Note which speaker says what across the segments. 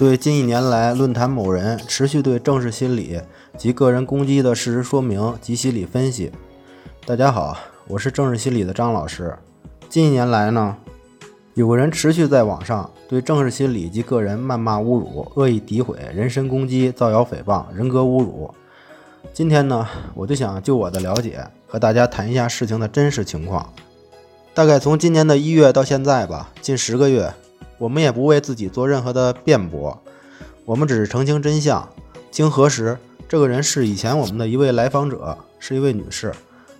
Speaker 1: 对近一年来论坛某人持续对正视心理及个人攻击的事实说明及心理分析。大家好，我是正视心理的张老师。近一年来呢，有个人持续在网上对正视心理及个人谩骂、侮辱、恶意诋毁、人身攻击、造谣诽谤、人格侮辱。今天呢，我就想就我的了解和大家谈一下事情的真实情况。大概从今年的一月到现在吧，近十个月。我们也不为自己做任何的辩驳，我们只是澄清真相。经核实，这个人是以前我们的一位来访者，是一位女士。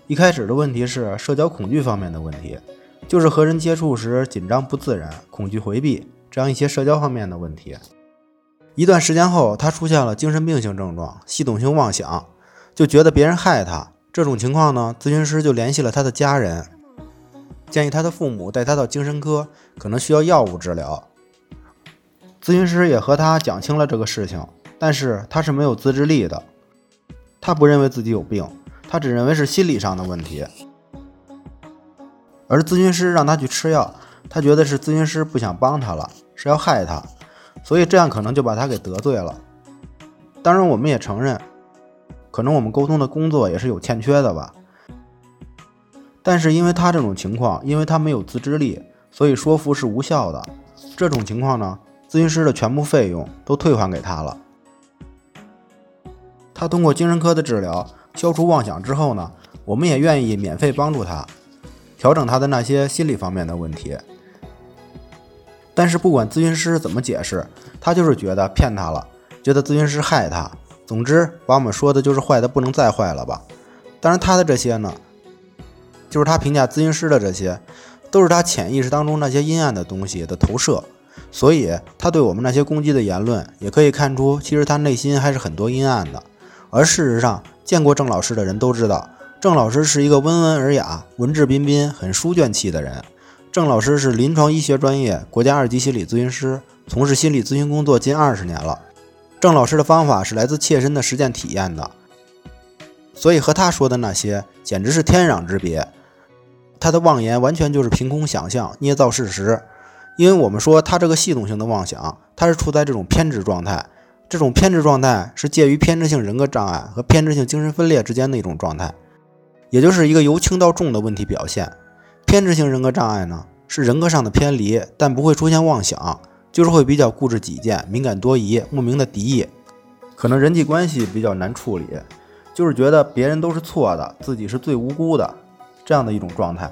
Speaker 1: 一开始的问题是社交恐惧方面的问题，就是和人接触时紧张不自然、恐惧回避这样一些社交方面的问题。一段时间后，她出现了精神病性症状、系统性妄想，就觉得别人害她。这种情况呢，咨询师就联系了她的家人。建议他的父母带他到精神科，可能需要药物治疗。咨询师也和他讲清了这个事情，但是他是没有自制力的，他不认为自己有病，他只认为是心理上的问题。而咨询师让他去吃药，他觉得是咨询师不想帮他了，是要害他，所以这样可能就把他给得罪了。当然，我们也承认，可能我们沟通的工作也是有欠缺的吧。但是因为他这种情况，因为他没有自制力，所以说服是无效的。这种情况呢，咨询师的全部费用都退还给他了。他通过精神科的治疗消除妄想之后呢，我们也愿意免费帮助他调整他的那些心理方面的问题。但是不管咨询师怎么解释，他就是觉得骗他了，觉得咨询师害他。总之，把我们说的就是坏的不能再坏了吧。当然，他的这些呢。就是他评价咨询师的这些，都是他潜意识当中那些阴暗的东西的投射，所以他对我们那些攻击的言论，也可以看出，其实他内心还是很多阴暗的。而事实上，见过郑老师的人都知道，郑老师是一个温文尔雅、文质彬彬、很书卷气的人。郑老师是临床医学专业国家二级心理咨询师，从事心理咨询工作近二十年了。郑老师的方法是来自切身的实践体验的，所以和他说的那些简直是天壤之别。他的妄言完全就是凭空想象、捏造事实，因为我们说他这个系统性的妄想，他是处在这种偏执状态，这种偏执状态是介于偏执性人格障碍和偏执性精神分裂之间的一种状态，也就是一个由轻到重的问题表现。偏执性人格障碍呢，是人格上的偏离，但不会出现妄想，就是会比较固执己见、敏感多疑、莫名的敌意，可能人际关系比较难处理，就是觉得别人都是错的，自己是最无辜的。这样的一种状态，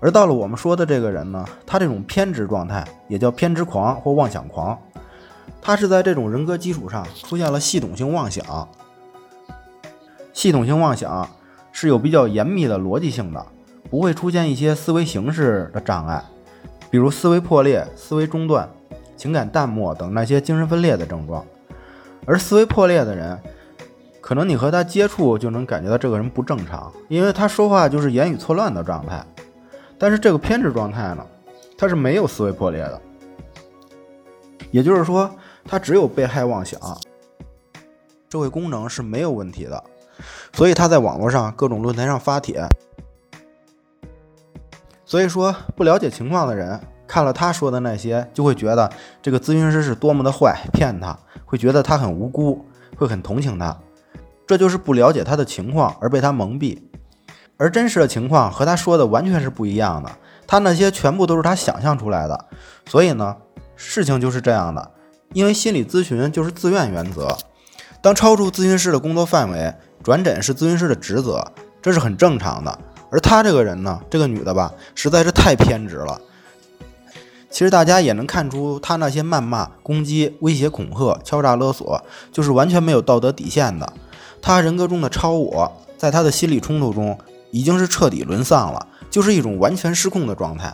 Speaker 1: 而到了我们说的这个人呢，他这种偏执状态也叫偏执狂或妄想狂，他是在这种人格基础上出现了系统性妄想。系统性妄想是有比较严密的逻辑性的，不会出现一些思维形式的障碍，比如思维破裂、思维中断、情感淡漠等那些精神分裂的症状。而思维破裂的人。可能你和他接触就能感觉到这个人不正常，因为他说话就是言语错乱的状态。但是这个偏执状态呢，他是没有思维破裂的，也就是说，他只有被害妄想，社会功能是没有问题的。所以他在网络上各种论坛上发帖。所以说，不了解情况的人看了他说的那些，就会觉得这个咨询师是多么的坏，骗他，会觉得他很无辜，会很同情他。这就是不了解他的情况而被他蒙蔽，而真实的情况和他说的完全是不一样的。他那些全部都是他想象出来的，所以呢，事情就是这样的。因为心理咨询就是自愿原则，当超出咨询师的工作范围，转诊是咨询师的职责，这是很正常的。而他这个人呢，这个女的吧，实在是太偏执了。其实大家也能看出，他那些谩骂、攻击、威胁、恐吓、敲诈勒索，就是完全没有道德底线的。他人格中的超我，在他的心理冲突中已经是彻底沦丧了，就是一种完全失控的状态。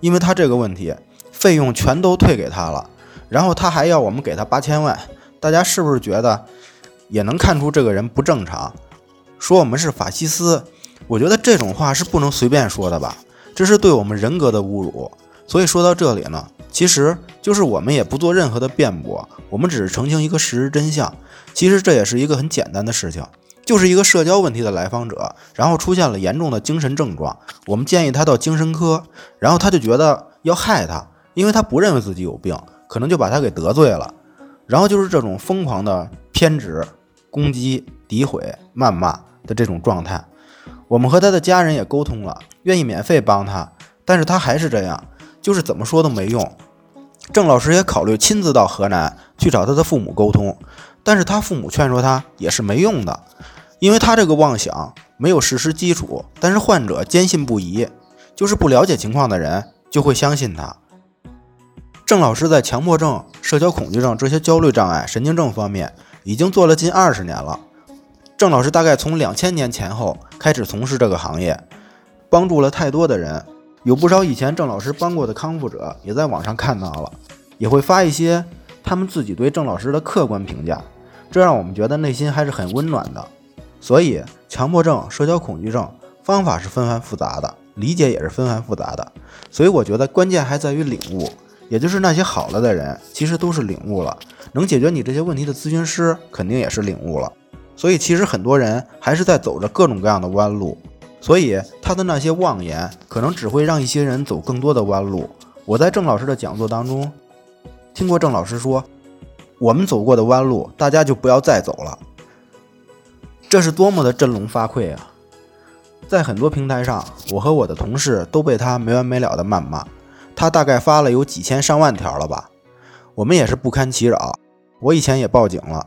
Speaker 1: 因为他这个问题，费用全都退给他了，然后他还要我们给他八千万。大家是不是觉得也能看出这个人不正常？说我们是法西斯，我觉得这种话是不能随便说的吧？这是对我们人格的侮辱。所以说到这里呢，其实就是我们也不做任何的辩驳，我们只是澄清一个事实真相。其实这也是一个很简单的事情，就是一个社交问题的来访者，然后出现了严重的精神症状，我们建议他到精神科，然后他就觉得要害他，因为他不认为自己有病，可能就把他给得罪了，然后就是这种疯狂的偏执、攻击、诋毁、谩骂的这种状态。我们和他的家人也沟通了，愿意免费帮他，但是他还是这样，就是怎么说都没用。郑老师也考虑亲自到河南去找他的父母沟通，但是他父母劝说他也是没用的，因为他这个妄想没有事实基础，但是患者坚信不疑，就是不了解情况的人就会相信他。郑老师在强迫症、社交恐惧症这些焦虑障碍、神经症方面已经做了近二十年了。郑老师大概从两千年前后开始从事这个行业，帮助了太多的人。有不少以前郑老师帮过的康复者也在网上看到了，也会发一些他们自己对郑老师的客观评价，这让我们觉得内心还是很温暖的。所以，强迫症、社交恐惧症方法是纷繁复杂的，理解也是纷繁复杂的。所以，我觉得关键还在于领悟。也就是那些好了的人，其实都是领悟了，能解决你这些问题的咨询师肯定也是领悟了。所以其实很多人还是在走着各种各样的弯路，所以他的那些妄言可能只会让一些人走更多的弯路。我在郑老师的讲座当中听过郑老师说：“我们走过的弯路，大家就不要再走了。”这是多么的振聋发聩啊！在很多平台上，我和我的同事都被他没完没了的谩骂。他大概发了有几千上万条了吧，我们也是不堪其扰。我以前也报警了，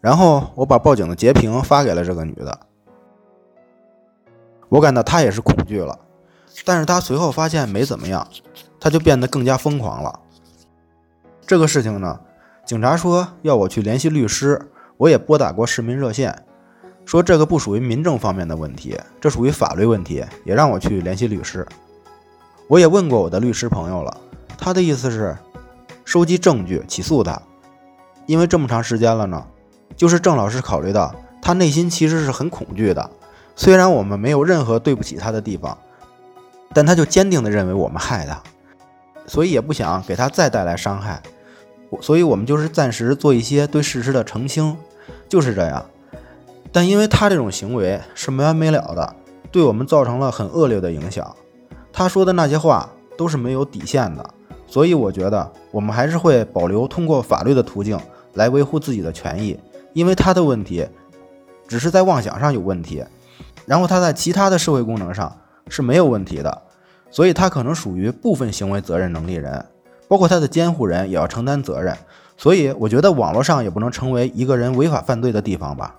Speaker 1: 然后我把报警的截屏发给了这个女的。我感到他也是恐惧了，但是他随后发现没怎么样，他就变得更加疯狂了。这个事情呢，警察说要我去联系律师，我也拨打过市民热线，说这个不属于民政方面的问题，这属于法律问题，也让我去联系律师。我也问过我的律师朋友了，他的意思是收集证据起诉他，因为这么长时间了呢，就是郑老师考虑到他内心其实是很恐惧的，虽然我们没有任何对不起他的地方，但他就坚定的认为我们害他，所以也不想给他再带来伤害，所以我们就是暂时做一些对事实的澄清，就是这样。但因为他这种行为是没完没了的，对我们造成了很恶劣的影响。他说的那些话都是没有底线的，所以我觉得我们还是会保留通过法律的途径来维护自己的权益，因为他的问题只是在妄想上有问题，然后他在其他的社会功能上是没有问题的，所以他可能属于部分行为责任能力人，包括他的监护人也要承担责任，所以我觉得网络上也不能成为一个人违法犯罪的地方吧。